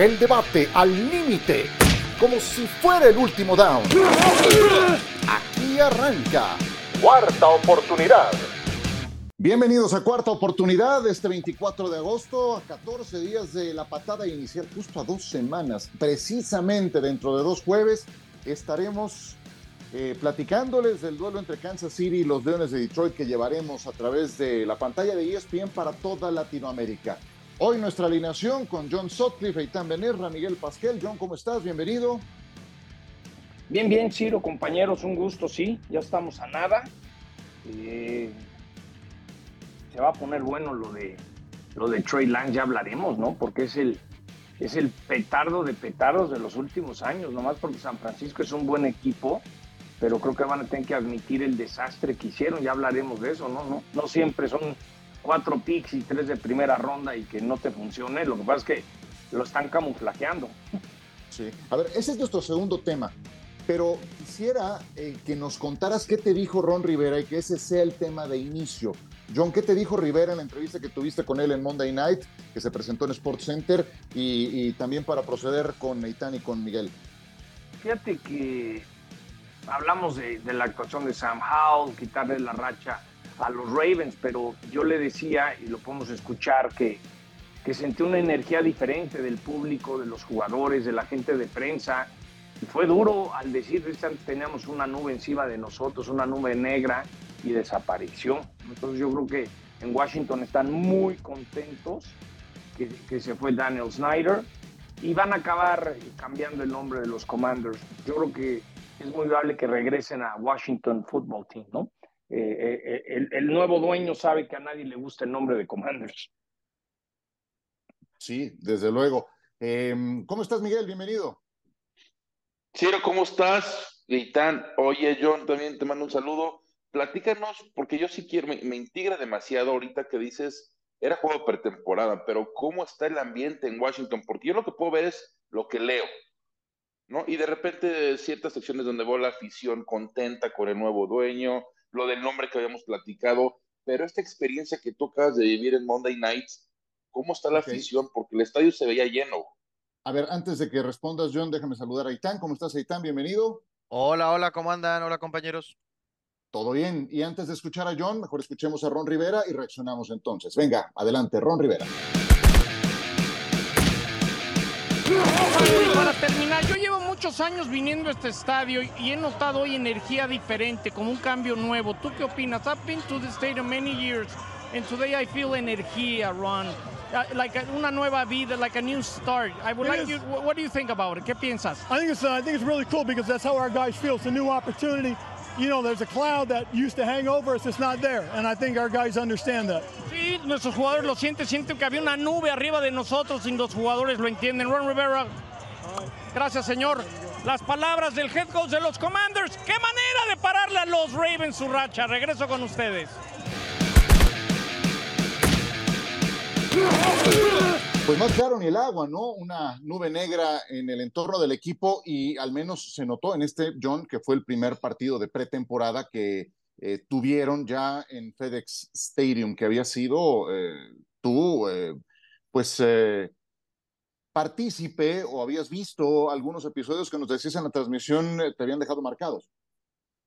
El debate al límite, como si fuera el último down. Aquí arranca. Cuarta oportunidad. Bienvenidos a Cuarta Oportunidad, este 24 de agosto, a 14 días de la patada inicial, justo a dos semanas, precisamente dentro de dos jueves, estaremos eh, platicándoles del duelo entre Kansas City y los Leones de Detroit que llevaremos a través de la pantalla de ESPN para toda Latinoamérica. Hoy nuestra alineación con John Sutcliffe, Eitan Benerra, Miguel Pasquel. John, ¿cómo estás? Bienvenido. Bien, bien, Ciro, compañeros, un gusto, sí, ya estamos a nada. Eh, se va a poner bueno lo de lo de Trey Lang, ya hablaremos, ¿no? Porque es el, es el petardo de petardos de los últimos años, nomás porque San Francisco es un buen equipo, pero creo que van a tener que admitir el desastre que hicieron, ya hablaremos de eso, ¿no? No, no siempre son cuatro picks y tres de primera ronda y que no te funcione, lo que pasa es que lo están camuflajeando. Sí, a ver, ese es nuestro segundo tema pero quisiera eh, que nos contaras qué te dijo Ron Rivera y que ese sea el tema de inicio. John, ¿qué te dijo Rivera en la entrevista que tuviste con él en Monday Night, que se presentó en Sports Center, y, también para proceder con Neitán y con Miguel? Fíjate que hablamos de, la actuación de Sam Howell, quitarle la racha a los Ravens, pero yo le decía, y lo podemos escuchar, que, que sentí una energía diferente del público, de los jugadores, de la gente de prensa, fue duro al decir que teníamos una nube encima de nosotros, una nube negra y desapareció. Entonces yo creo que en Washington están muy contentos que, se fue Daniel Snyder y van a acabar cambiando el nombre de los Commanders. Yo creo que es muy probable que regresen a Washington Football Team, ¿no? Eh, eh, el, el, nuevo dueño sabe que a nadie le gusta el nombre de Commanders. Sí, desde luego. ¿Cómo estás, Miguel? Bienvenido. Ciro, ¿cómo estás? Gaitán, oye, John, también te mando un saludo. Platícanos, porque yo sí quiero, me, integra demasiado ahorita que dices, era juego pretemporada, pero ¿cómo está el ambiente en Washington? Porque yo lo que puedo ver es lo que leo, ¿no? Y de repente ciertas secciones donde veo la afición contenta con el nuevo dueño, lo del nombre que habíamos platicado, pero esta experiencia que tú acabas de vivir en Monday Nights, ¿cómo está la afición? Porque el estadio se veía lleno. A ver, antes de que respondas, John, déjame saludar a Aitán. ¿Cómo estás, Aitán? Bienvenido. Hola, hola, ¿cómo andan? Hola, compañeros. Todo bien. Y antes de escuchar a John, mejor escuchemos a Ron Rivera y reaccionamos entonces. Venga, adelante, Ron Rivera. Para terminar, yo llevo muchos años viniendo a este estadio y he notado hoy energía diferente, como un cambio nuevo. ¿Tú qué opinas? I've been to the stadium many years and today I feel energía, Ron. Uh, like a, una nueva vida, like a new start. I would it like is. you. What do you think about it? ¿Qué piensas? I think it's uh, I think it's really cool because that's how our guys feel. It's a new opportunity. You know, there's a cloud that used to hang over us. It's not there, and I think our guys understand that. Sí, nuestros jugadores lo sienten. Sienten que había una nube arriba de nosotros y los jugadores lo entienden. Ron Rivera. Gracias, señor. Las palabras del head coach de los Commanders. ¡Qué manera de pararle a los Ravens su racha! Regreso con ustedes. Pues más claro ni el agua, ¿no? Una nube negra en el entorno del equipo y al menos se notó en este, John, que fue el primer partido de pretemporada que eh, tuvieron ya en FedEx Stadium, que había sido eh, tú, eh, pues, partícipe o habías visto algunos episodios que nos decías en la transmisión, te habían dejado marcados.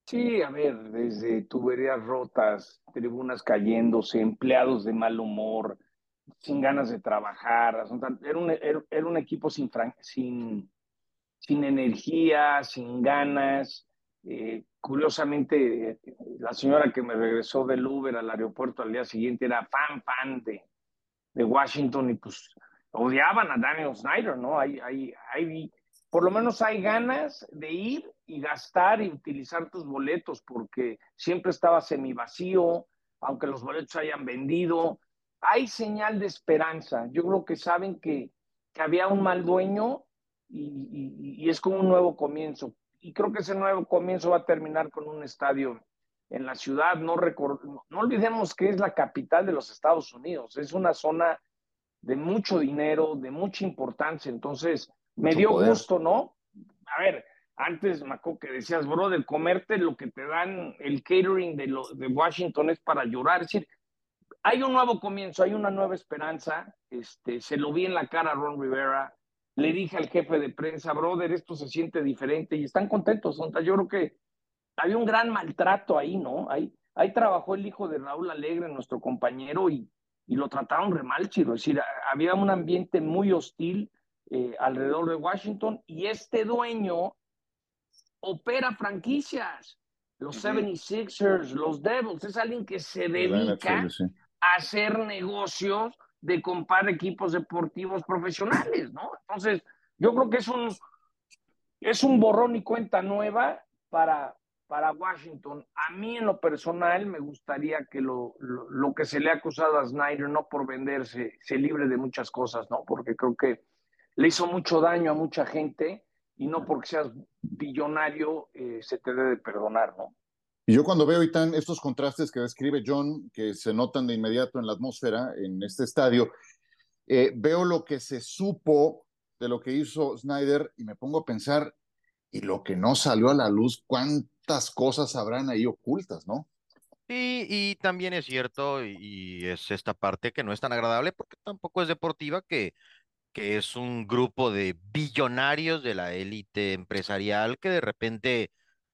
Sí, a ver, desde tuberías rotas, tribunas cayéndose, empleados de mal humor, sin ganas de trabajar. Era un, era un equipo sin, sin, sin energía, sin ganas. Eh, curiosamente, la señora que me regresó del Uber al aeropuerto al día siguiente era fan, fan de, de Washington y pues odiaban a Daniel Snyder, ¿no? Hay, hay, hay, por lo menos hay ganas de ir y gastar y utilizar tus boletos porque siempre estaba semi vacío, aunque los boletos hayan vendido, hay señal de esperanza. Yo creo que saben que, que había un mal dueño y, y, es como un nuevo comienzo. Y creo que ese nuevo comienzo va a terminar con un estadio en la ciudad. No, no olvidemos que es la capital de los Estados Unidos. Es una zona de mucho dinero, de mucha importancia. Entonces, me dio gusto, ¿no? A ver, antes, Maco, que decías, bro, de comerte lo que te dan el catering de, lo, de Washington es para llorar. Es decir, hay un nuevo comienzo, hay una nueva esperanza. Este, se lo vi en la cara a Ron Rivera. le dije al jefe de prensa, brother, esto se siente diferente y están contentos. Yo creo que había un gran maltrato ahí, ¿no? Ahí, ahí trabajó el hijo de Raúl Alegre, nuestro compañero, y, y lo trataron re mal, Chiro. Es decir, había un ambiente muy hostil eh, alrededor de Washington y este dueño opera franquicias. Los 76ers, los Devils, es alguien que se dedica hacer negocios de comprar equipos deportivos profesionales, ¿no? Entonces, yo creo que es un, es un borrón y cuenta nueva para, para Washington. A mí en lo personal me gustaría que lo, lo, que se le ha acusado a Snyder, no por venderse, se libre de muchas cosas, ¿no? Porque creo que le hizo mucho daño a mucha gente y no porque seas billonario eh, se te debe perdonar, ¿no? Y yo cuando veo, estos contrastes que describe John, que se notan de inmediato en la atmósfera, en este estadio, eh, veo lo que se supo de lo que hizo Snyder y me pongo a pensar, y lo que no salió a la luz, cuántas cosas habrán ahí ocultas, ¿no? Sí, y también es cierto, y es esta parte que no es tan agradable porque tampoco es deportiva, que, que es un grupo de billonarios de la élite empresarial que de repente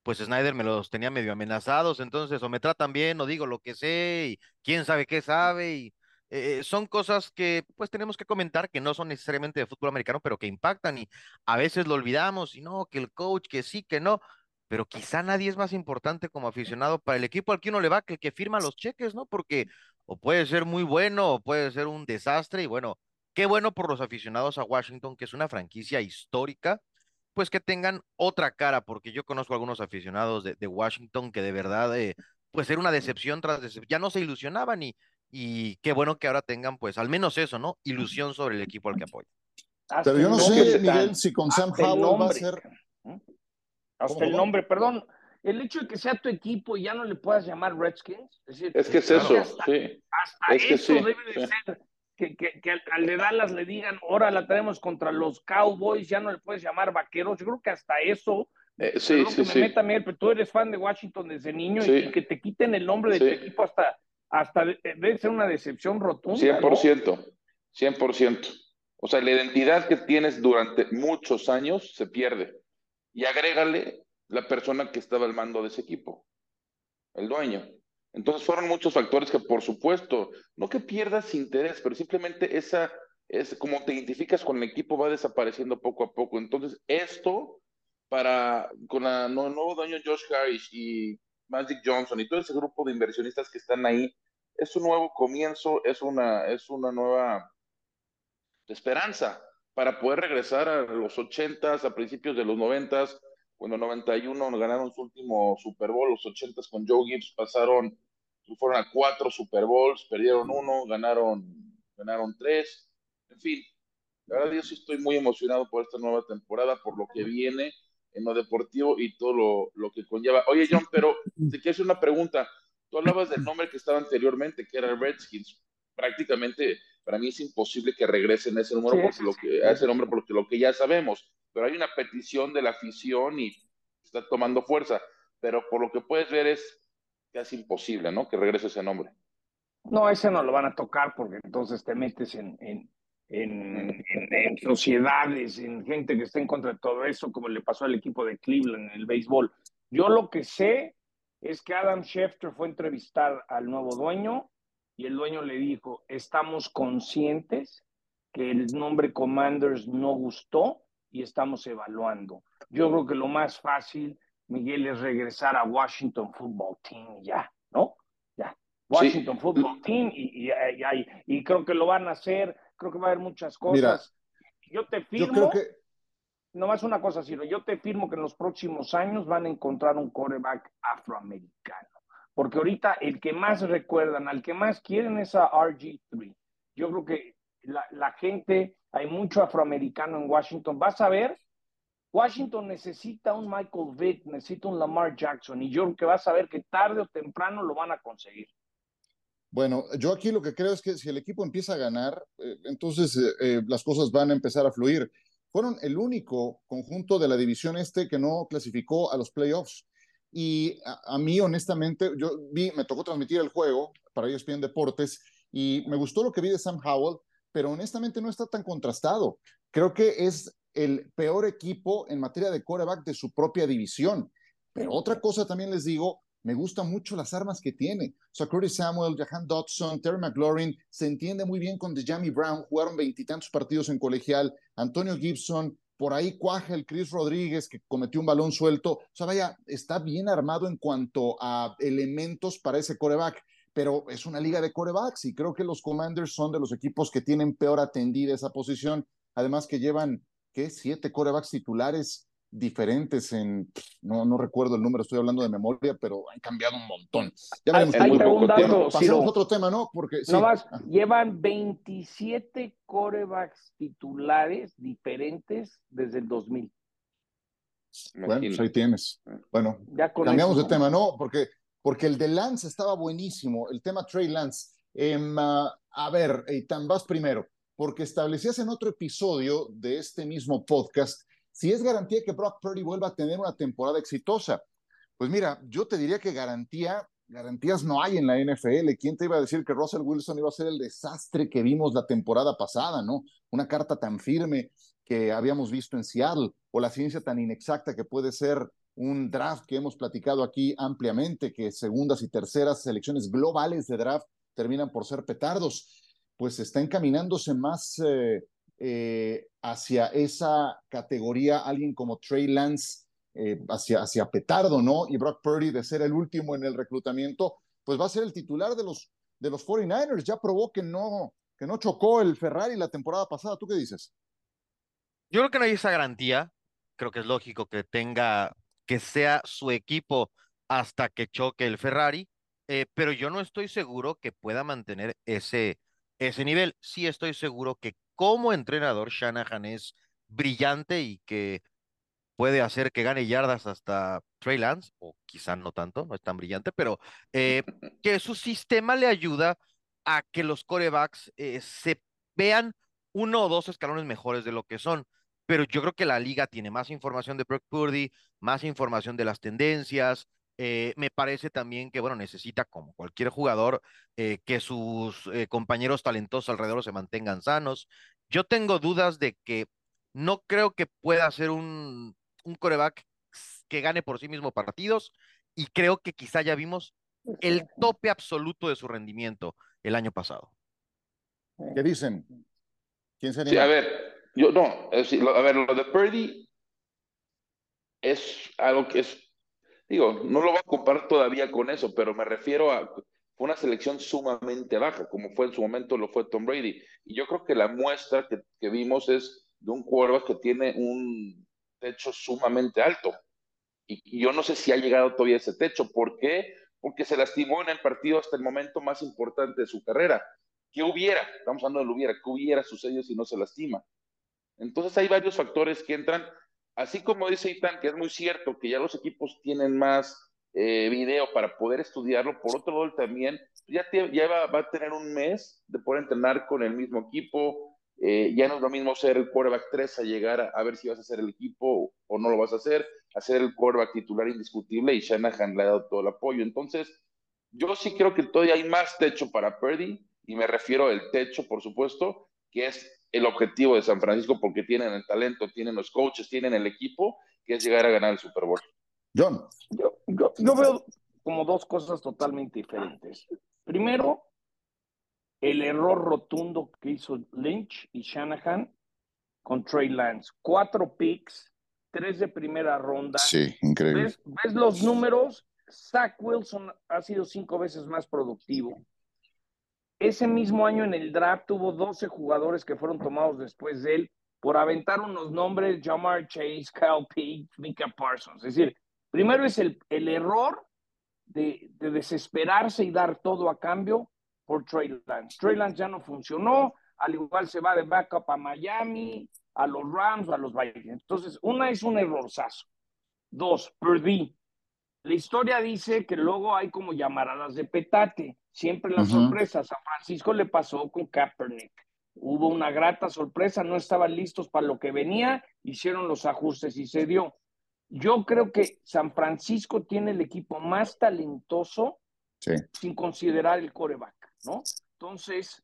pues Snyder me los tenía medio amenazados, entonces o me tratan bien o digo lo que sé y quién sabe qué sabe y eh, son cosas que pues tenemos que comentar que no son necesariamente de fútbol americano, pero que impactan y a veces lo olvidamos y no, que el coach, que sí, que no, pero quizá nadie es más importante como aficionado para el equipo al que uno le va que el que firma los cheques, ¿no? Porque o puede ser muy bueno o puede ser un desastre y bueno, qué bueno por los aficionados a Washington, que es una franquicia histórica pues que tengan otra cara, porque yo conozco algunos aficionados de, Washington que de verdad, eh, pues era una decepción tras decepción, ya no se ilusionaban y, y qué bueno que ahora tengan pues al menos eso, ¿no? Ilusión sobre el equipo al que apoyan. Pero yo no sé, Miguel, si con Sam Howell va a ser... Hasta el nombre, perdón, el hecho de que sea tu equipo y ya no le puedas llamar Redskins. Es, es que es eso, sí. Hasta eso debe de ser que, que, al de Dallas le digan, ahora la tenemos contra los Cowboys, ya no le puedes llamar vaqueros. Yo creo que hasta eso, eh, sí, sí, que me meta pero tú eres fan de Washington desde niño y, que te quiten el nombre de tu equipo hasta, hasta debe ser una decepción rotunda. 100%, 100%. O sea, la identidad que tienes durante muchos años se pierde. Y agrégale la persona que estaba al mando de ese equipo, el dueño. Entonces fueron muchos factores que, por supuesto, no que pierdas interés, pero simplemente esa, es como te identificas con el equipo va desapareciendo poco a poco. Entonces, esto para con el nuevo dueño Josh Harris y Magic Johnson y todo ese grupo de inversionistas que están ahí, es un nuevo comienzo, es una, es una nueva esperanza para poder regresar a los ochentas, a principios de los noventas, cuando en 91 ganaron su último Super Bowl, los 80 con Joe Gibbs pasaron, fueron a cuatro Super Bowls, perdieron uno, ganaron, ganaron tres, en fin, la verdad yo sí estoy muy emocionado por esta nueva temporada, por lo que viene en lo deportivo y todo lo, lo que conlleva. Oye John, pero te quiero hacer una pregunta, tú hablabas del nombre que estaba anteriormente, que era Redskins, prácticamente para mí es imposible que regresen ese número porque lo que, a ese nombre porque lo que ya sabemos pero hay una petición de la afición y está tomando fuerza, pero por lo que puedes ver es casi imposible, ¿no? Que regrese ese nombre. No, ese no lo van a tocar porque entonces te metes en, en, en, sociedades, en gente que está en contra de todo eso, como le pasó al equipo de Cleveland en el béisbol. Yo lo que sé es que Adam Schefter fue a entrevistar al nuevo dueño y el dueño le dijo, estamos conscientes que el nombre Commanders no gustó, y estamos evaluando. Yo creo que lo más fácil, Miguel, es regresar a Washington Football Team ya, ¿no? Ya. Washington Football Team y, y, y, creo que lo van a hacer, creo que va a haber muchas cosas. yo te firmo, yo creo que... nomás una cosa, Ciro, yo te firmo que en los próximos años van a encontrar un quarterback afroamericano. Porque ahorita el que más recuerdan, al que más quieren es a RG3. Yo creo que la, gente hay mucho afroamericano en Washington. Vas a ver, Washington necesita un Michael Vick, necesita un Lamar Jackson, y yo creo que vas a ver que tarde o temprano lo van a conseguir. Bueno, yo aquí lo que creo es que si el equipo empieza a ganar, eh, entonces eh, eh, las cosas van a empezar a fluir. Fueron el único conjunto de la división este que no clasificó a los playoffs. Y a, a mí, honestamente, yo vi, me tocó transmitir el juego para ESPN Deportes y me gustó lo que vi de Sam Howell pero honestamente no está tan contrastado. creo que es el peor equipo en materia de coreback de su propia división. Pero otra cosa también les digo, me gustan mucho las armas que tiene. O sea, Samuel, Jahan Dodson, Terry McLaurin, se entiende muy bien con DeJamie Brown, jugaron veintitantos partidos en colegial, Antonio Gibson, por ahí cuaja el Chris Rodríguez que cometió un balón suelto. O sea, vaya, está bien armado en cuanto a elementos para ese coreback, pero es una liga de corebacks y creo que los Commanders son de los equipos que tienen peor atendida esa posición. Además que llevan, ¿qué? Siete corebacks titulares diferentes en, no, no recuerdo el número, estoy hablando de memoria, pero han cambiado un montón. Ya veremos Hay, un dato, pasemos otro tema, ¿no? Porque no más, llevan 27 corebacks titulares diferentes desde el 2000. Bueno, pues ahí tienes. Bueno, cambiamos de tema, ¿no? Porque, porque el de Lance estaba buenísimo, el tema Trey Lance. Ah, a ver, Eitan, vas primero, porque establecías en otro episodio de este mismo podcast si es garantía que Brock Purdy vuelva a tener una temporada exitosa. Pues mira, yo te diría que garantía, garantías no hay en la NFL. ¿Quién te iba a decir que Russell Wilson iba a ser el desastre que vimos la temporada pasada, no? Una carta tan firme que habíamos visto en Seattle, o la ciencia tan inexacta que puede ser un draft que hemos platicado aquí ampliamente, que segundas y terceras selecciones globales de draft terminan por ser petardos, pues está encaminándose más eh, eh, hacia esa categoría alguien como Trey Lance, eh, hacia, hacia Petardo, ¿no? Y Brock Purdy de ser el último en el reclutamiento, pues va a ser el titular de los, de los 49ers. Ya probó que no, que no chocó el Ferrari la temporada pasada. ¿Tú qué dices? Yo creo que no hay esa garantía. Creo que es lógico que tenga, que sea su equipo hasta que choque el Ferrari, eh, pero yo no estoy seguro que pueda mantener ese, ese nivel. Sí estoy seguro que como entrenador, Shanahan es brillante y que puede hacer que gane yardas hasta Trey Lance, o quizá no tanto, no es tan brillante, pero eh, que su sistema le ayuda a que los corebacks eh, se vean uno o dos escalones mejores de lo que son. Pero yo creo que la liga tiene más información de Brock Purdy, más información de las tendencias, eh, me parece también que, bueno, necesita, como cualquier jugador, eh, que sus eh, compañeros talentosos alrededor se mantengan sanos. Yo tengo dudas de que no creo que pueda ser un, un coreback que gane por sí mismo partidos y creo que quizá ya vimos el tope absoluto de su rendimiento el año pasado. ¿Qué dicen? ¿Quién sería? Sí, a ver, yo no, a ver, lo de Purdy es algo que es digo, no lo voy a comparar todavía con eso, pero me refiero a una selección sumamente baja, como fue en su momento lo fue Tom Brady. Y yo creo que la muestra que, que vimos es de un quarterback que tiene un techo sumamente alto. Y, yo no sé si ha llegado todavía ese techo. ¿Por qué? Porque se lastimó en el partido hasta el momento más importante de su carrera. ¿Qué hubiera? Estamos hablando de lo hubiera. ¿Qué hubiera sucedido si no se lastima? Entonces hay varios factores que entran así como dice Itan, que es muy cierto que ya los equipos tienen más eh, video para poder estudiarlo, por otro lado también ya, ya va, a tener un mes de poder entrenar con el mismo equipo, eh, ya no es lo mismo ser el quarterback 3 a llegar a, ver si vas a hacer el equipo o no lo vas a hacer, hacer el quarterback titular indiscutible y Shanahan le ha dado todo el apoyo. Entonces, yo sí creo que todavía hay más techo para Purdy, y me refiero al techo, por supuesto, que es el objetivo de San Francisco porque tienen el talento, tienen los coaches, tienen el equipo, que es llegar a ganar el Super Bowl. John. Yo, yo, veo como dos cosas totalmente diferentes. Primero, el error rotundo que hizo Lynch y Shanahan con Trey Lance. Cuatro picks, tres de primera ronda. Sí, increíble. ¿Ves, ves los números? Zach Wilson ha sido cinco veces más productivo. Ese mismo año en el draft tuvo 12 jugadores que fueron tomados después de él por aventar unos nombres, Jamar Chase, Kyle Peake, Mika Parsons. Es decir, primero es el, el error de, de, desesperarse y dar todo a cambio por Trey Lance. Trey Lance ya no funcionó, al igual se va de backup a Miami, a los Rams a los Vikings. Entonces, una es un errorzazo. Dos, perdí. La historia dice que luego hay como llamaradas de petate. Siempre la sorpresa. San Francisco le pasó con Kaepernick. Hubo una grata sorpresa, no estaban listos para lo que venía, hicieron los ajustes y se dio. Yo creo que San Francisco tiene el equipo más talentoso sin considerar el coreback, ¿no? Entonces,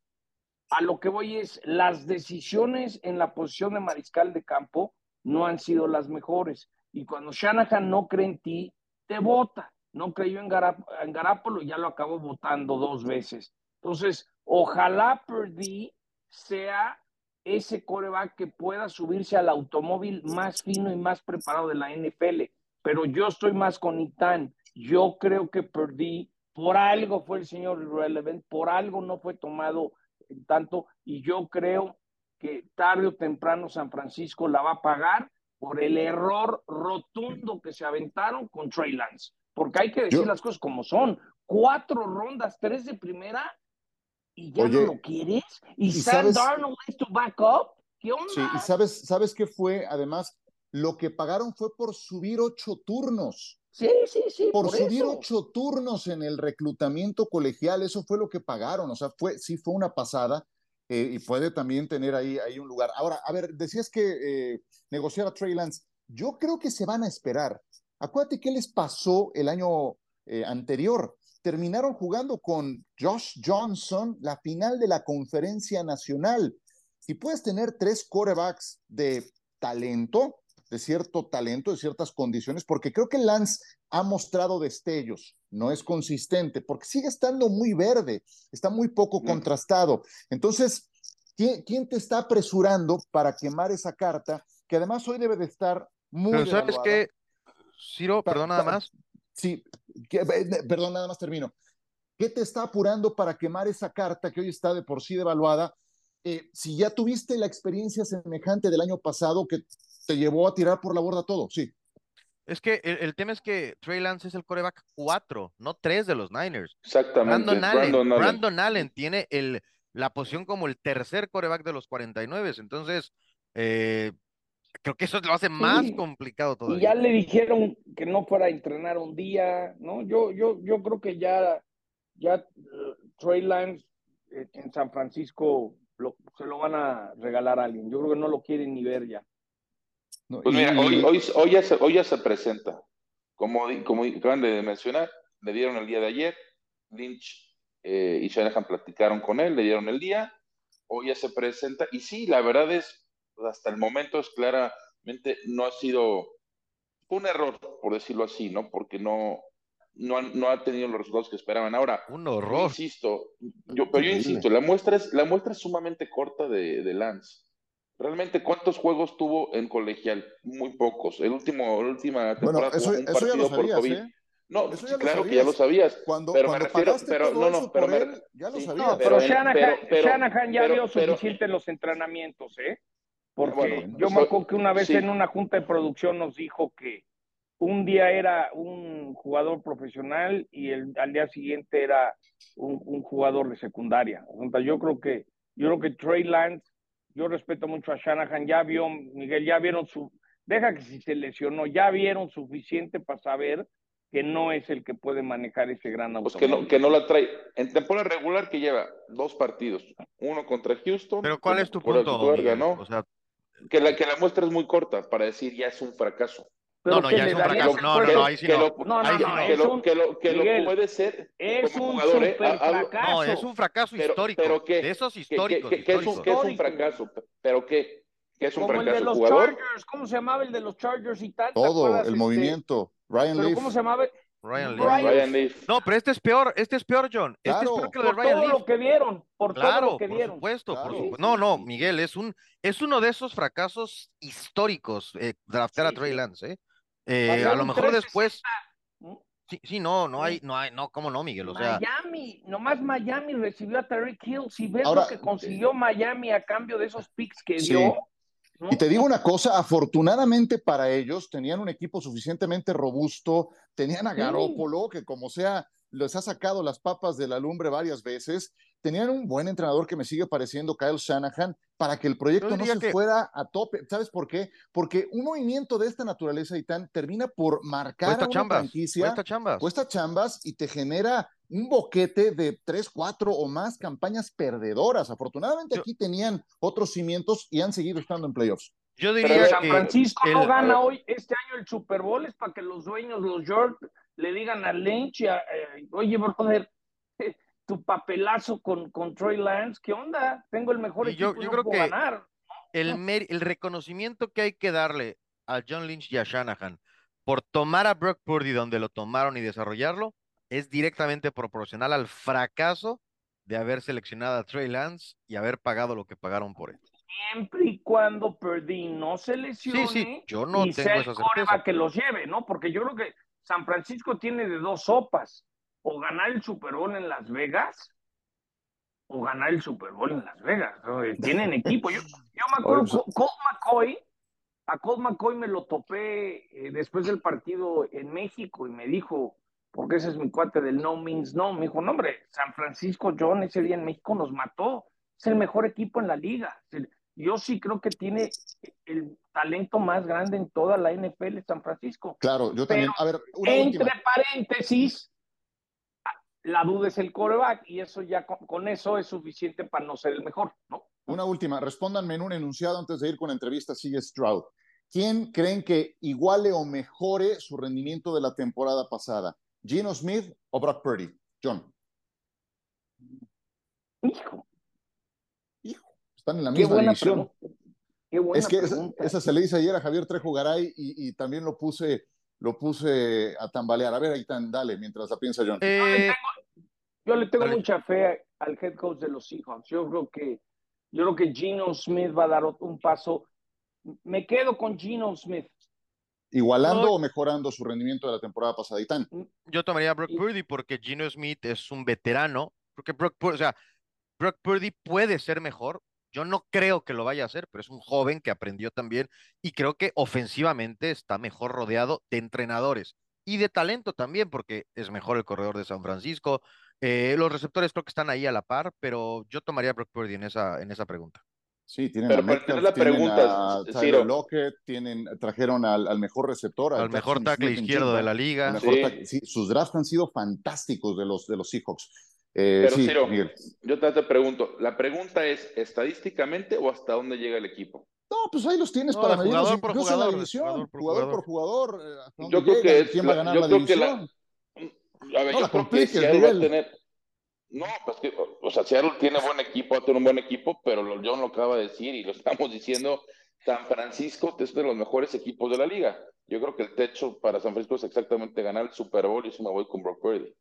a lo que voy es, las decisiones en la posición de mariscal de campo no han sido las mejores. Y cuando Shanahan no cree en ti, te vota. No creyó en, Garapolo y ya lo acabó votando dos veces. Entonces, ojalá Purdy sea ese coreback que pueda subirse al automóvil más fino y más preparado de la NFL. Pero yo estoy más con Itán. Yo creo que Purdy, por algo fue el señor Relevant, por algo no fue tomado tanto, y yo creo que tarde o temprano San Francisco la va a pagar por el error rotundo que se aventaron con Trey Lance. Porque hay que decir las cosas como son. Cuatro rondas, tres de primera, y ya no lo quieres. Y, Sam Darnold es tu backup. ¿Qué onda? Sí, y sabes, ¿sabes qué fue? Además, lo que pagaron fue por subir ocho turnos. Sí, sí, sí. Por, subir ocho turnos en el reclutamiento colegial, eso fue lo que pagaron. O sea, fue, sí fue una pasada. Eh, y puede también tener ahí, ahí un lugar. Ahora, a ver, decías que eh, negociar a Trey Lance. Yo creo que se van a esperar. Acuérdate qué les pasó el año eh, anterior. Terminaron jugando con Josh Johnson la final de la conferencia nacional. Si puedes tener tres corebacks de talento, de cierto talento, de ciertas condiciones, porque creo que Lance ha mostrado destellos, no es consistente, porque sigue estando muy verde, está muy poco contrastado. Entonces, ¿quién, te está apresurando para quemar esa carta? Que además hoy debe de estar muy... Pero sabes qué, Ciro, perdón nada más. Sí, perdón, nada más termino. ¿Qué te está apurando para quemar esa carta que hoy está de por sí devaluada? Eh, si ya tuviste la experiencia semejante del año pasado que te llevó a tirar por la borda todo, sí. Es que el, tema es que Trey Lance es el coreback 4, no 3 de los Niners. Exactamente. Brandon Allen, tiene el, la posición como el tercer coreback de los 49. Entonces, eh, creo que eso lo hace más complicado todavía. Y ya le dijeron que no fuera a entrenar un día, ¿no? Yo, yo, yo creo que ya, ya uh, Trey Lance eh, en San Francisco se lo van a regalar a alguien. Yo creo que no lo quieren ni ver ya pues mira, hoy, hoy, hoy, ya se, hoy ya se presenta. Como, como acaban de mencionar, le dieron el día de ayer. Lynch eh, y Shanahan platicaron con él, le dieron el día. Hoy ya se presenta. Y sí, la verdad es, hasta el momento es claramente, no ha sido un error, por decirlo así, ¿no? Porque no, no, no ha tenido los resultados que esperaban. Ahora, un horror. insisto, yo, pero yo insisto, la muestra es, la muestra es sumamente corta de, de Lance. Realmente, ¿cuántos juegos tuvo en colegial? Muy pocos. El último, la última temporada bueno, eso, un partido ya lo sabías, por COVID. ¿eh? No, claro que ya lo sabías. Cuando, pero cuando me refiero, pero no, no, pero él, ya lo sabías. No, pero, Shanahan, Shanahan, ya vio suficiente en los entrenamientos, ¿eh? Porque bueno, yo me acuerdo que una vez sí. en una junta de producción nos dijo que un día era un jugador profesional y el, al día siguiente era un, un jugador de secundaria. yo creo que yo creo que Trey Lance yo respeto mucho a Shanahan, ya vio, Miguel, ya vieron su, deja que si se lesionó, ya vieron suficiente para saber que no es el que puede manejar ese gran auto. Pues que no, que no la trae. En temporada regular que lleva dos partidos, uno contra Houston. Pero ¿cuál es tu punto? ¿no? O sea, que la, que la muestra es muy corta para decir ya es un fracaso. no, no, ya es un fracaso. No, no, no, ahí sí no. No, no, Que lo, que lo, que lo puede ser es un jugador, ¿eh? fracaso. No, es un fracaso histórico. Pero, ¿qué? De esos históricos. ¿Qué, es, un, es un fracaso? ¿Pero qué? ¿Qué es un Como fracaso? el de los jugador? Chargers. ¿Cómo se llamaba el de los Chargers y tal? Todo, el este? movimiento. Ryan Leaf. ¿Cómo se llamaba? Ryan Leaf. Ryan Leaf. No, pero este es peor, este es peor, John. Claro. Este es peor que lo de Ryan todo Leaf. lo que vieron, por claro, todo lo que vieron. Por supuesto, claro. por supuesto. No, no, Miguel, es un es uno de esos fracasos históricos eh, draftear sí, a Trey Lance, ¿eh? Eh, a lo mejor después. Sí, sí, no, no hay, no hay, no, ¿cómo no, Miguel? O sea, Miami, nomás Miami recibió a Terry Hill. Si ves Ahora, lo que consiguió Miami a cambio de esos picks que sí. dio. Y te digo una cosa, afortunadamente para ellos tenían un equipo suficientemente robusto, tenían a Garópolo, que como sea, les ha sacado las papas de la lumbre varias veces, tenían un buen entrenador que me sigue pareciendo Kyle Shanahan para que el proyecto no se que... fuera a tope. ¿Sabes por qué? Porque un movimiento de esta naturaleza, Itán, termina por marcar cuesta a una chambas, franquicia, cuesta chambas. cuesta chambas y te genera un boquete de tres, cuatro o más campañas perdedoras. Afortunadamente Yo... aquí tenían otros cimientos y han seguido estando en playoffs. Yo diría Pero San que Francisco el- no gana hoy este año el Super Bowl es para que los dueños, los York, le digan a Lynch, y a, eh, oye, brother, tu papelazo con, con Trey Lance, ¿qué onda? Tengo el mejor equipo yo, yo creo que ganar. El, el reconocimiento que hay que darle a John Lynch y a Shanahan por tomar a Brock Purdy donde lo tomaron y desarrollarlo es directamente proporcional al fracaso de haber seleccionado a Trey Lance y haber pagado lo que pagaron por él. Siempre y cuando Purdy no se lesione sí, sí, yo no y tengo sea esa certeza. que los lleve, ¿no? Porque yo creo que San Francisco tiene de dos sopas, o ganar el Super Bowl en Las Vegas o ganar el Super Bowl en Las Vegas. ¿no? Tienen equipo. Yo, yo me acuerdo, Colt McCoy, a Colt McCoy me lo topé eh, después del partido en México y me dijo, porque ese es mi cuate del no means no, me dijo, no hombre, San Francisco John ese día en México nos mató, es el mejor equipo en la liga. Yo sí creo que tiene el talento más grande en toda la NFL San Francisco. Claro, yo también. A ver, una Entre última. paréntesis, la duda es el coreback y eso ya con, con eso es suficiente para no ser el mejor, ¿no? Una última, respóndanme en un enunciado antes de ir con la entrevista CJ Stroud. ¿Quién creen que iguale o mejore su rendimiento de la temporada pasada? ¿Gino Smith o Brock Purdy? John, Hijo, están en la qué misma división. pregunta. Qué buena Es que esa, pregunta. esa se le dice ayer a Javier Trejo Garay y, y también lo puse, lo puse a tambalear. A ver, ahí tan, dale, mientras la piensa John. Eh, Yo le tengo mucha fe al head coach de los Seahawks. Yo creo que yo creo que Gino Smith va a dar un paso. Me quedo con Gino Smith. ¿Igualando no. o mejorando su rendimiento de la temporada pasada? Y tan. yo tomaría a Brock Purdy porque Gino Smith es un veterano, porque Brock Purdy, o sea, Brock Purdy puede ser mejor. Yo no creo que lo vaya a hacer, pero es un joven que aprendió también y creo que ofensivamente está mejor rodeado de entrenadores y de talento también, porque es mejor el corredor de San Francisco. Eh, los receptores creo que están ahí a la par, pero yo tomaría a Brock Purdy en esa, en esa pregunta. Sí, tienen Pero a para Metcalf, la tienen pregunta, a Tyler. Lockett, tienen, trajeron al, al mejor receptor, Al mejor tackle izquierdo de la liga. mejor Sí. tackle- sí, sus drafts han sido fantásticos de los, de los Seahawks. Eh, Pero sí, Ciro, Miguel. yo te, te pregunto, ¿la pregunta es estadísticamente o hasta dónde llega el equipo? No, pues ahí los tienes No, para jugador por incluso en la jugador, división. jugador por Jugador por jugador. jugador. eh, Yo creo que es quién va a la- ganar yo la creo que la- división. A ver, No yo la creo que compliques, Seattle va a Miguel. tener. No, pues que, o sea, Seattle tiene buen equipo, tiene un buen equipo, pero lo- John lo acaba de decir y lo estamos diciendo. San Francisco es de los mejores equipos de la liga. Yo creo que el techo para San Francisco es exactamente ganar el Super Bowl y eso me voy con Brock Purdy.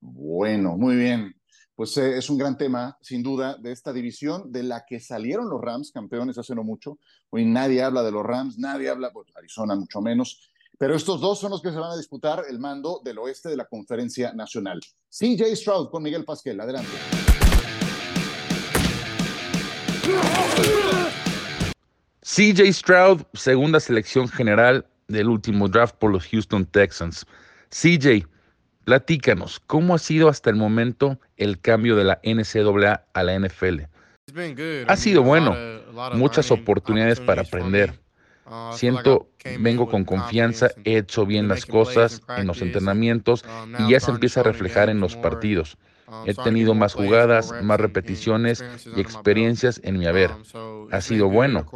Bueno, muy bien. Pues eh, es un gran tema, sin duda, de esta división de la que salieron los Rams campeones hace no mucho. Hoy nadie habla de los Rams, nadie habla, pues Arizona mucho menos. Pero estos dos son los que se van a disputar el mando del oeste de la Conferencia Nacional. CJ Stroud con Miguel Pasquel, adelante. CJ Stroud, segunda selección general del último draft por los Houston Texans. CJ, platícanos, ¿cómo ha sido hasta el momento el cambio de la NCAA a la NFL? Ha sido bueno, Muchas oportunidades para aprender. Siento, vengo con confianza, he hecho bien las cosas en los entrenamientos y ya se empieza a reflejar en los partidos. He tenido más jugadas, más repeticiones y experiencias en mi haber. Ha sido bueno.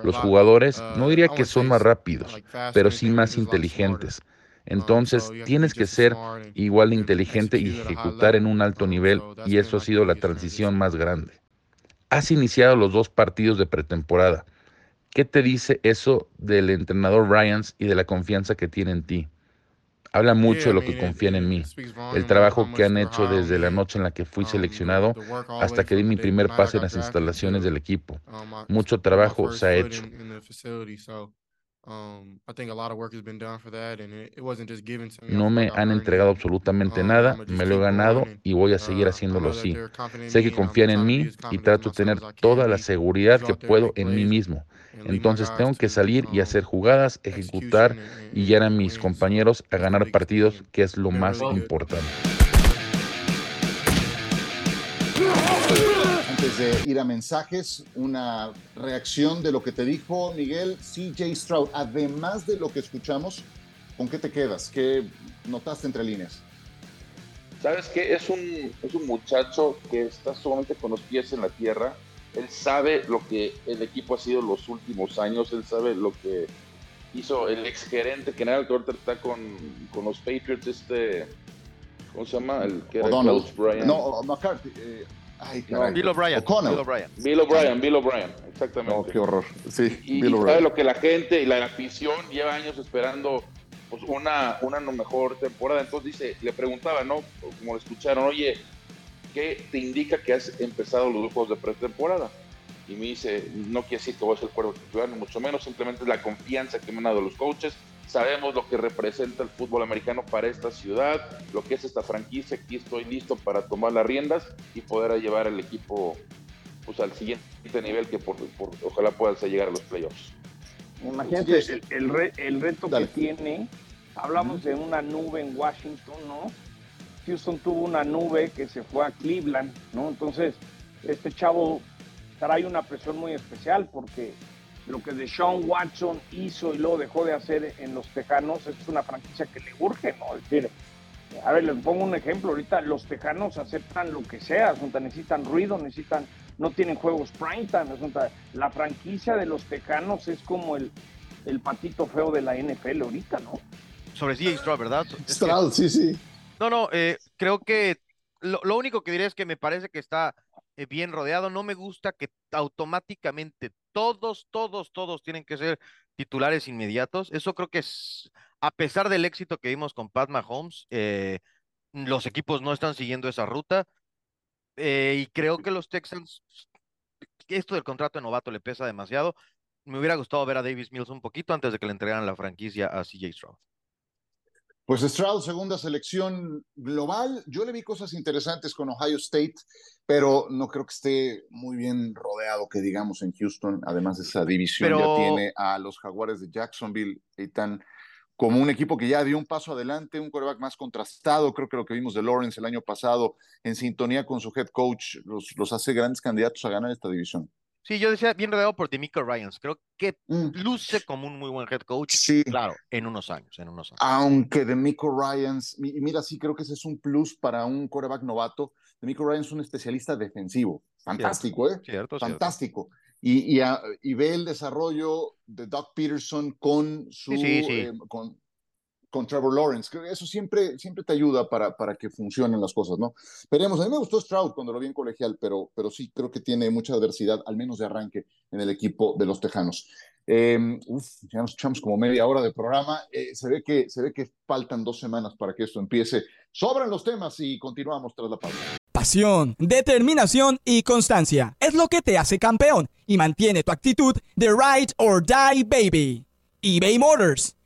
Los jugadores, no diría que son más rápidos, pero sí más inteligentes. Entonces, tienes que ser igual de inteligente y ejecutar en un alto nivel, y eso ha sido la transición más grande. Has iniciado los dos partidos de pretemporada. ¿Qué te dice eso del entrenador Ryans y de la confianza que tiene en ti? Habla mucho de lo que confían en mí, el trabajo que han hecho desde la noche en la que fui seleccionado hasta que di mi primer pase en las instalaciones del equipo. Mucho trabajo se ha hecho. No me han entregado absolutamente nada, me lo he ganado y voy a seguir haciéndolo así. Sé que confían en mí y trato de tener toda la seguridad que puedo en mí mismo. Entonces tengo que salir y hacer jugadas, ejecutar y guiar a mis compañeros a ganar partidos, que es lo más importante. Antes de ir a mensajes, una reacción de lo que te dijo Miguel CJ Stroud. Además de lo que escuchamos, ¿con qué te quedas? ¿Qué notaste entre líneas? ¿Sabes qué? Es un, es un muchacho que está solamente con los pies en la tierra. Él sabe lo que el equipo ha sido los últimos años. Él sabe lo que hizo el exgerente general que ahorita está con, con los Patriots, este ¿cómo se llama? El que era Coach Brian. No, McCarthy. Eh, ay, Bill O'Brien. Bill O'Brien. Bill O'Brien, Bill O'Brien, exactamente. Oh, qué horror. Sí, y, Bill O'Brien. sabe lo que la gente y la afición lleva años esperando pues una, una mejor temporada. Entonces dice, le preguntaba, ¿no? Como lo escucharon, oye, ¿qué te indica que has empezado los juegos de pretemporada? Y me dice, no quiere decir que voy a ser el cuervo titular, ni mucho menos, simplemente es la confianza que me han dado los coaches. Sabemos lo que representa el fútbol americano para esta ciudad, lo que es esta franquicia. Aquí estoy listo para tomar las riendas y poder llevar el equipo pues, al siguiente nivel que por, ojalá pueda llegar a los playoffs. Imagínate el, el, reto que tiene. Hablamos de una nube en Washington, ¿no? Houston tuvo una nube que se fue a Cleveland, ¿no? Entonces, este chavo trae una presión muy especial porque lo que Deshaun Watson hizo y luego dejó de hacer en los Tejanos es una franquicia que le urge, ¿no? Es decir, a ver, les pongo un ejemplo. Ahorita los Tejanos aceptan lo que sea, necesitan ruido, necesitan, no tienen juegos prime time. La franquicia de los Tejanos es como el, el patito feo de la NFL ahorita, ¿no? Sobre CJ Stroud, ¿verdad? Stroud, sí, sí. No, no, eh, creo que lo, único que diré es que me parece que está eh, bien rodeado. No me gusta que automáticamente todos, todos, todos tienen que ser titulares inmediatos. Eso creo que es, a pesar del éxito que vimos con Pat Mahomes, eh, los equipos no están siguiendo esa ruta. y creo que los Texans, esto del contrato de novato le pesa demasiado. Me hubiera gustado ver a Davis Mills un poquito antes de que le entregaran la franquicia a CJ Stroud. Pues Stroud, segunda selección global. Yo le vi cosas interesantes con Ohio State, pero no creo que esté muy bien rodeado, que digamos, en Houston. Además, esa división ya tiene a los Jaguares de Jacksonville y tan como un equipo que ya dio un paso adelante, un quarterback más contrastado. Creo que lo que vimos de Lawrence el año pasado, en sintonía con su head coach, los, los hace grandes candidatos a ganar esta división. Sí, yo decía bien rodeado por Demico Ryans. Creo que mm. luce como un muy buen head coach. Sí. Claro, en unos años, en unos años. Aunque Demico Ryans, mira, sí creo que ese es un plus para un quarterback novato. Demico Ryans es un especialista defensivo. Fantástico, ¿eh? Cierto, Fantástico. Y, y, ve el desarrollo de Doug Peterson con su eh, con, con Trevor Lawrence. Eso siempre, siempre te ayuda para, para que funcionen las cosas, ¿no? Veremos, a mí me gustó Stroud cuando lo vi en colegial, pero, pero sí creo que tiene mucha adversidad, al menos de arranque, en el equipo de los Tejanos. Eh, ya nos echamos como media hora de programa. Eh, se, ve que, se ve que faltan dos semanas para que esto empiece. Sobran los temas y continuamos tras la pausa. Pasión, determinación y constancia es lo que te hace campeón y mantiene tu actitud de ride or die, baby. eBay Motors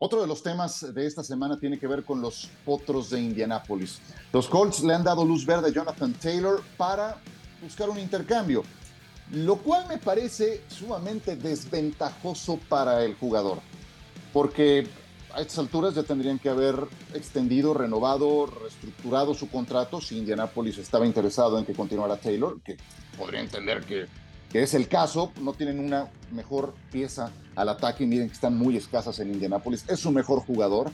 Otro de los temas de esta semana tiene que ver con los potros de Indianápolis. Los Colts le han dado luz verde a Jonathan Taylor para buscar un intercambio, lo cual me parece sumamente desventajoso para el jugador, porque a estas alturas ya tendrían que haber extendido, renovado, reestructurado su contrato si Indianapolis estaba interesado en que continuara Taylor, que podría entender que, que es el caso, no tienen una mejor pieza al ataque. Miren que están muy escasas en Indianápolis. Es su mejor jugador.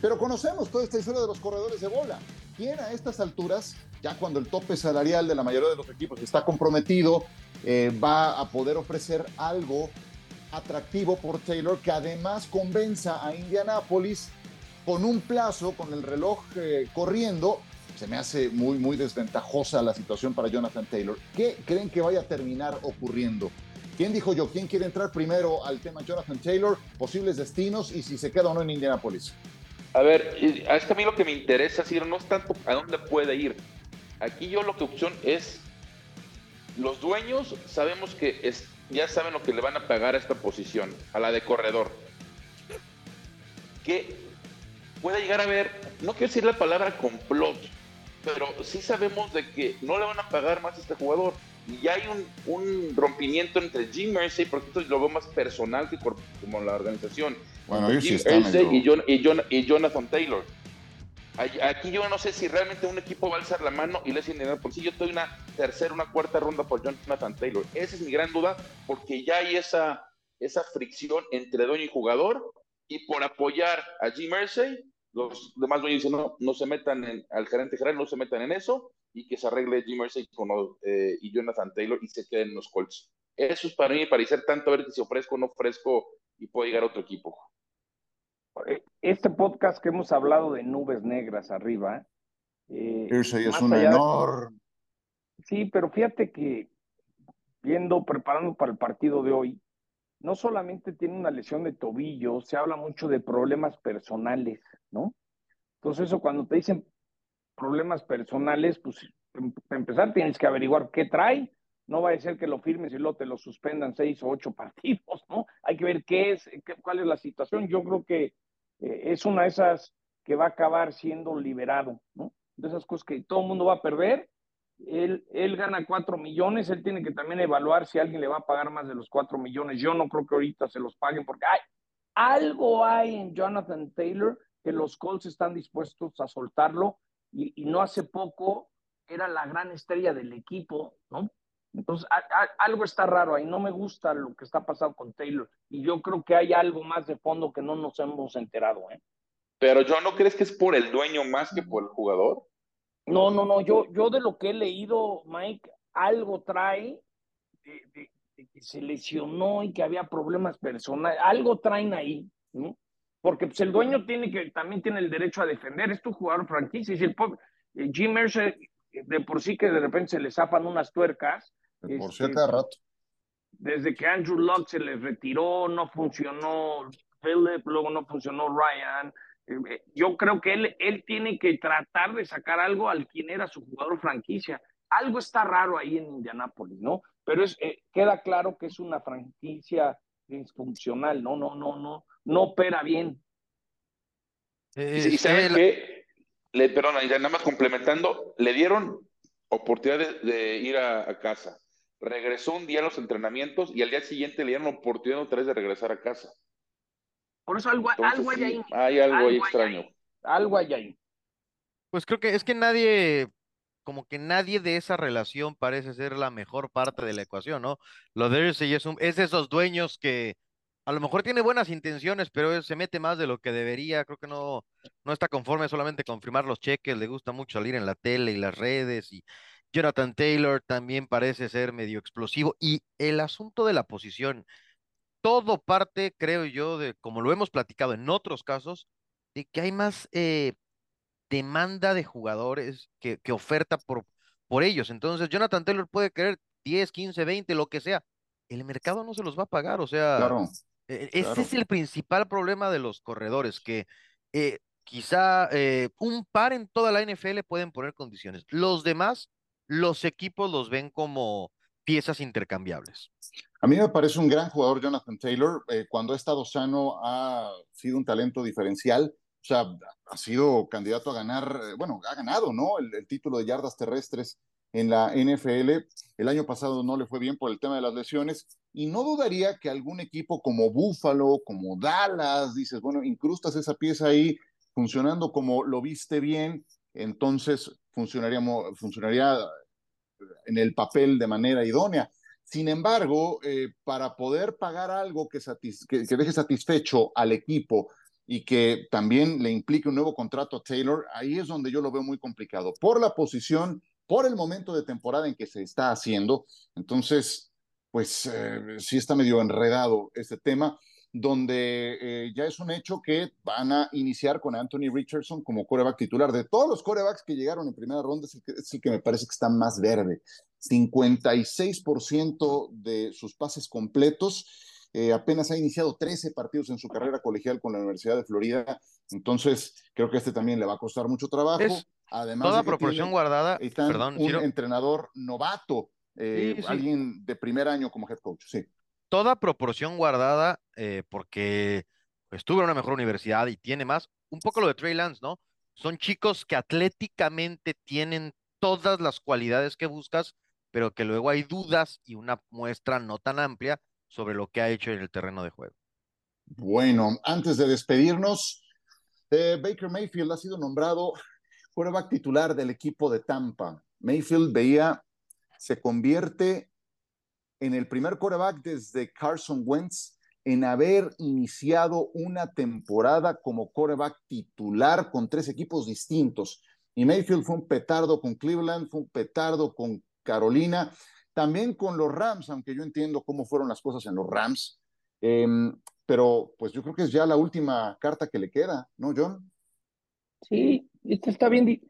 Pero conocemos toda esta historia de los corredores de bola. ¿Quién a estas alturas, ya cuando el tope salarial de la mayoría de los equipos está comprometido, eh, va a poder ofrecer algo atractivo por Taylor que además convenza a Indianápolis con un plazo, con el reloj eh, corriendo? Se me hace muy, muy desventajosa la situación para Jonathan Taylor. ¿Qué creen que vaya a terminar ocurriendo? ¿Quién dijo yo? ¿Quién quiere entrar primero al tema Jonathan Taylor? Posibles destinos y si se queda o no en Indianapolis. A ver, es que a mí lo que me interesa, Ciro, no es tanto a dónde puede ir. Aquí yo lo que opción es, los dueños sabemos que es, ya saben lo que le van a pagar a esta posición, a la de corredor. Que pueda llegar a ver, no quiero decir la palabra complot, pero sí sabemos de que no le van a pagar más a este jugador. Y ya hay un, rompimiento entre Jim Mercy, porque esto lo veo más personal que como la organización. Bueno, ellos sí están y, Jonathan Taylor. Aquí yo no sé si realmente un equipo va a alzar la mano y le hacen dinero por si yo estoy una tercera, una cuarta ronda por Jonathan Taylor. Esa es mi gran duda, porque ya hay esa, esa fricción entre dueño y jugador, y por apoyar a Jim Mercy, los demás dueños dicen, no, no se metan en, al gerente general, no se metan en eso, y que se arregle Jim Mercy con, eh, y Jonathan Taylor y se queden los Colts. Eso es para mí parecer tanto a ver si ofrezco o no ofrezco y puedo llegar a otro equipo. Eh, este podcast que hemos hablado de nubes negras arriba. Eh, es un honor. Sí, pero fíjate que viendo, preparando para el partido de hoy, no solamente tiene una lesión de tobillo, se habla mucho de problemas personales, ¿no? Entonces eso cuando te dicen problemas personales, pues para empezar tienes que averiguar qué trae, no va a ser que lo firmes y luego te lo suspendan seis o ocho partidos, ¿no? Hay que ver qué es, cuál es la situación. Yo creo que eh, es una de esas que va a acabar siendo liberado, ¿no? De esas cosas que todo el mundo va a perder. Él, él gana cuatro millones, él tiene que también evaluar si alguien le va a pagar más de los cuatro millones. Yo no creo que ahorita se los paguen porque hay, algo hay en Jonathan Taylor que los Colts están dispuestos a soltarlo y, no hace poco era la gran estrella del equipo, ¿no? Entonces, algo está raro ahí, no me gusta lo que está pasando con Taylor y yo creo que hay algo más de fondo que no nos hemos enterado, ¿eh? Pero yo no crees que es por el dueño más que por el jugador? No, no, no, yo, yo de lo que he leído, Mike, algo trae de, que se lesionó y que había problemas personales, algo traen ahí, ¿no? porque pues, el dueño tiene que, también tiene el derecho a defender, es tu jugador franquicia, y si el eh, Jim Mercer, eh, de por sí que de repente se le zafan unas tuercas. De por sí cada rato. Desde que Andrew Luck se le retiró, no funcionó Philip, luego no funcionó Ryan. Eh, yo creo que él, él tiene que tratar de sacar algo al quien era su jugador franquicia. Algo está raro ahí en Indianápolis, ¿no? Pero es, queda claro que es una franquicia disfuncional, no, no, no, no, no opera bien. Eh, y saben que, le, perdón, nada más complementando, le dieron oportunidad de, ir a, casa. Regresó un día a los entrenamientos y al día siguiente le dieron oportunidad otra vez de regresar a casa. Por eso algo, algo hay ahí. Hay algo, ahí extraño. algo hay ahí. Pues creo que es que nadie, como que nadie de esa relación parece ser la mejor parte de la ecuación, ¿no? Lo de es, un, es de esos dueños que a lo mejor tiene buenas intenciones, pero se mete más de lo que debería. Creo que no, no está conforme solamente con firmar los cheques, le gusta mucho salir en la tele y las redes. Y Jonathan Taylor también parece ser medio explosivo. Y el asunto de la posición, todo parte, creo yo, de como lo hemos platicado en otros casos, de que hay más eh, demanda de jugadores que, que oferta por, por ellos. Entonces, Jonathan Taylor puede querer 10, 15, 20, lo que sea. El mercado no se los va a pagar, o sea, claro. E-, ese es el principal problema de los corredores, que eh, quizá eh, un par en toda la NFL pueden poner condiciones. Los demás, los equipos los ven como piezas intercambiables. A mí me parece un gran jugador Jonathan Taylor. Eh, cuando ha estado sano ha sido un talento diferencial. O sea, ha sido candidato a ganar, bueno, ha ganado, ¿no? el título de yardas terrestres en la NFL. El año pasado no le fue bien por el tema de las lesiones y no dudaría que algún equipo como Buffalo, como Dallas, dices, bueno, incrustas esa pieza ahí funcionando como lo viste bien, entonces funcionaría, funcionaría en el papel de manera idónea. Sin embargo, eh, para poder pagar algo que, deje satisfecho al equipo y que también le implique un nuevo contrato a Taylor, ahí es donde yo lo veo muy complicado. Por la posición por el momento de temporada en que se está haciendo. Entonces, pues eh, sí está medio enredado este tema, donde eh, ya es un hecho que van a iniciar con Anthony Richardson como coreback titular. De todos los corebacks que llegaron en primera ronda, es el que, me parece que está más verde. 56% de sus pases completos. Eh, apenas ha iniciado 13 partidos en su carrera colegial con la Universidad de Florida. Entonces, creo que este también le va a costar mucho trabajo. Además toda proporción guardada. Perdón, un entrenador novato, eh, alguien de primer año como head coach, sí. Toda proporción guardada, eh, porque estuvo en una mejor universidad y tiene más, un poco lo de Trey Lance, ¿no? Son chicos que atléticamente tienen todas las cualidades que buscas, pero que luego hay dudas y una muestra no tan amplia sobre lo que ha hecho en el terreno de juego. Bueno, antes de despedirnos, eh, Baker Mayfield ha sido nombrado quarterback titular del equipo de Tampa. Mayfield veía, se convierte en el primer quarterback desde Carson Wentz en haber iniciado una temporada como quarterback titular con tres equipos distintos. Y Mayfield fue un petardo con Cleveland, fue un petardo con Carolina, también con los Rams, aunque yo entiendo cómo fueron las cosas en los Rams. Em, pero pues yo creo que es ya la última carta que le queda, ¿no, John? Sí, está bien.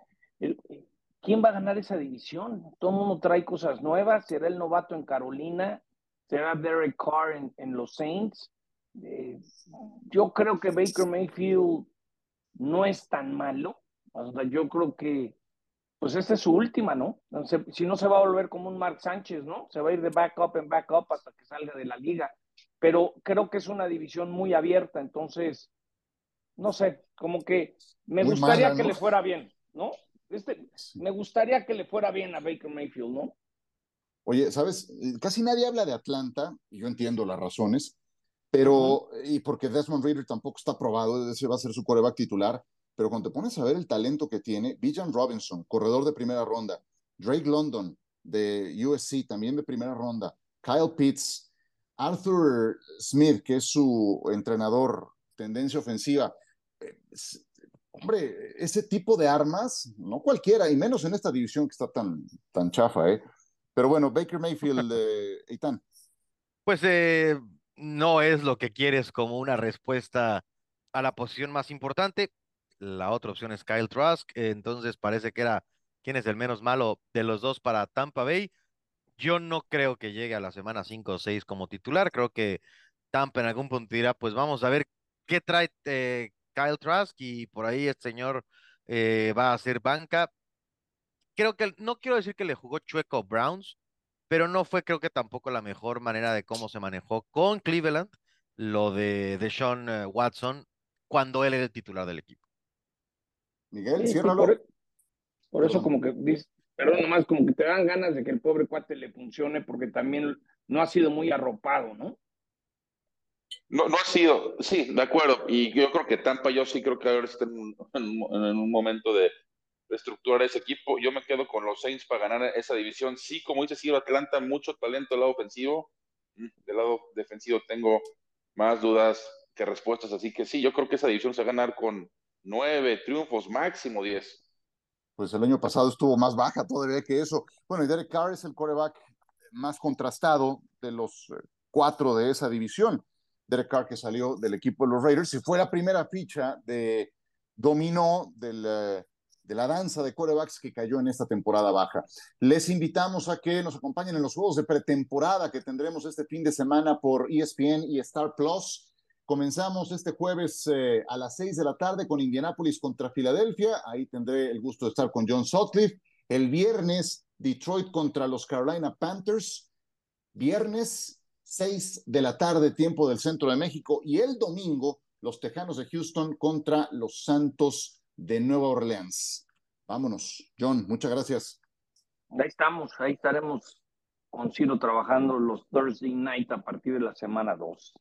¿Quién va a ganar esa división? Todo el mundo trae cosas nuevas. Será el novato en Carolina, será Derek Carr en, los Saints. Eh, yo creo que Baker Mayfield no es tan malo. yo creo que, pues esta es su última, ¿no? si no se va a volver como un Mark Sánchez, ¿no? Se va a ir de backup en backup hasta que salga de la liga. Pero creo que es una división muy abierta, entonces, no sé, como que me gustaría que le fuera bien, ¿no? Este, me gustaría que le fuera bien a Baker Mayfield, ¿no? Oye, ¿sabes? Casi nadie habla de Atlanta, y yo entiendo las razones, pero, y porque Desmond Reader tampoco está probado, ese va a ser su coreback titular, pero cuando te pones a ver el talento que tiene, Bijan Robinson, corredor de primera ronda, Drake London de USC, también de primera ronda, Kyle Pitts, Arthur Smith, que es su entrenador, tendencia ofensiva, eh, hombre, ese tipo de armas, no cualquiera, y menos en esta división que está tan, tan chafa, ¿eh? Pero bueno, Baker Mayfield, eh, Eitan. Pues eh, no es lo que quieres como una respuesta a la posición más importante. La otra opción es Kyle Trask, entonces parece que era quién es el menos malo de los dos para Tampa Bay. Yo no creo que llegue a la semana 5 o 6 como titular. Creo que Tampa en algún punto dirá, pues vamos a ver qué trae eh, Kyle Trask y por ahí este señor eh, va a hacer banca. Creo que, no quiero decir que le jugó chueco Browns, pero no fue creo que tampoco la mejor manera de cómo se manejó con Cleveland lo de, de Sean eh, Watson cuando él era el titular del equipo. Miguel, ciérralo. Por, por, eso como que dice, pero nomás como que te dan ganas de que el pobre cuate le funcione porque también no ha sido muy arropado, ¿no? No, no ha sido, sí, de acuerdo. Y yo creo que Tampa, yo sí creo que ahora está en un, momento de reestructurar ese equipo. Yo me quedo con los Saints para ganar esa división. Sí, como dice sí, Atlanta, mucho talento del lado ofensivo. Mm, del lado defensivo tengo más dudas que respuestas. Así que sí, yo creo que esa división se va a ganar con nueve triunfos, máximo diez. Pues el año pasado estuvo más baja todavía que eso. Bueno, y Derek Carr es el coreback más contrastado de los eh, cuatro de esa división. Derek Carr que salió del equipo de los Raiders y fue la primera ficha de dominó eh, de la danza de corebacks que cayó en esta temporada baja. Les invitamos a que nos acompañen en los juegos de pretemporada que tendremos este fin de semana por ESPN y Star Plus. Comenzamos este jueves eh, a las seis de la tarde con Indianapolis contra Filadelfia. Ahí tendré el gusto de estar con John Sutcliffe. El viernes, Detroit contra los Carolina Panthers. Viernes, 6 de la tarde, tiempo del centro de México, y el domingo, los Tejanos de Houston contra los Santos de Nueva Orleans. Vámonos, John, muchas gracias. Ahí estamos, ahí estaremos con Ciro trabajando los Thursday night a partir de la semana 2.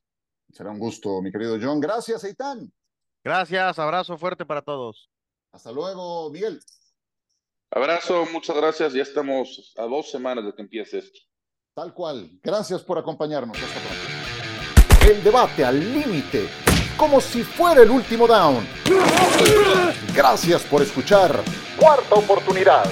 Será un gusto, mi querido John. Gracias, Eitan. Gracias, abrazo fuerte para todos. Hasta luego, Miguel. Abrazo, muchas gracias. Ya estamos a dos semanas de que empiece esto. Tal cual. Gracias por acompañarnos. Hasta pronto. El debate al límite, como si fuera el último down. Gracias por escuchar. Cuarta oportunidad.